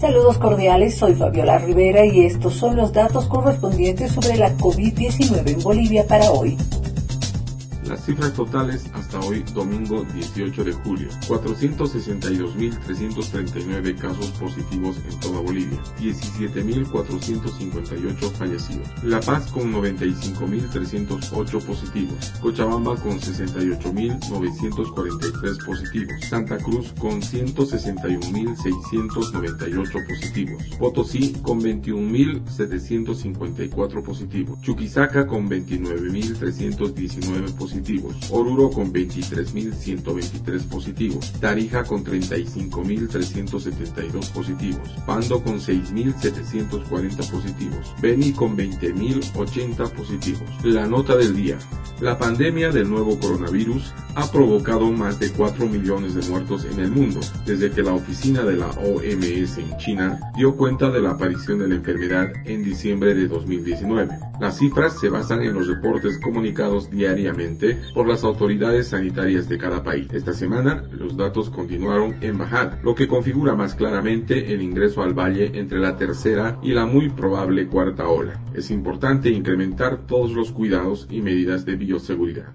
Saludos cordiales, soy Fabiola Rivera y estos son los datos correspondientes sobre la COVID-19 en Bolivia para hoy. Las cifras totales hasta hoy, domingo 18 de julio. 462.339 casos positivos en toda Bolivia. 17.458 fallecidos. La Paz con 95.308 positivos. Cochabamba con 68.943 positivos. Santa Cruz con 161.698 positivos. Potosí con 21.754 positivos. Chuquisaca con 29.319 positivos Oruro con 23.123 positivos, Tarija con 35.372 positivos, Pando con 6.740 positivos, Beni con 20.080 positivos. La nota del día. La pandemia del nuevo coronavirus ha provocado más de 4 millones de muertos en el mundo desde que la oficina de la OMS en China dio cuenta de la aparición de la enfermedad en diciembre de 2019. Las cifras se basan en los reportes comunicados diariamente por las autoridades sanitarias de cada país. Esta semana los datos continuaron en bajar, lo que configura más claramente el ingreso al valle entre la tercera y la muy probable cuarta ola. Es importante incrementar todos los cuidados y medidas de bioseguridad.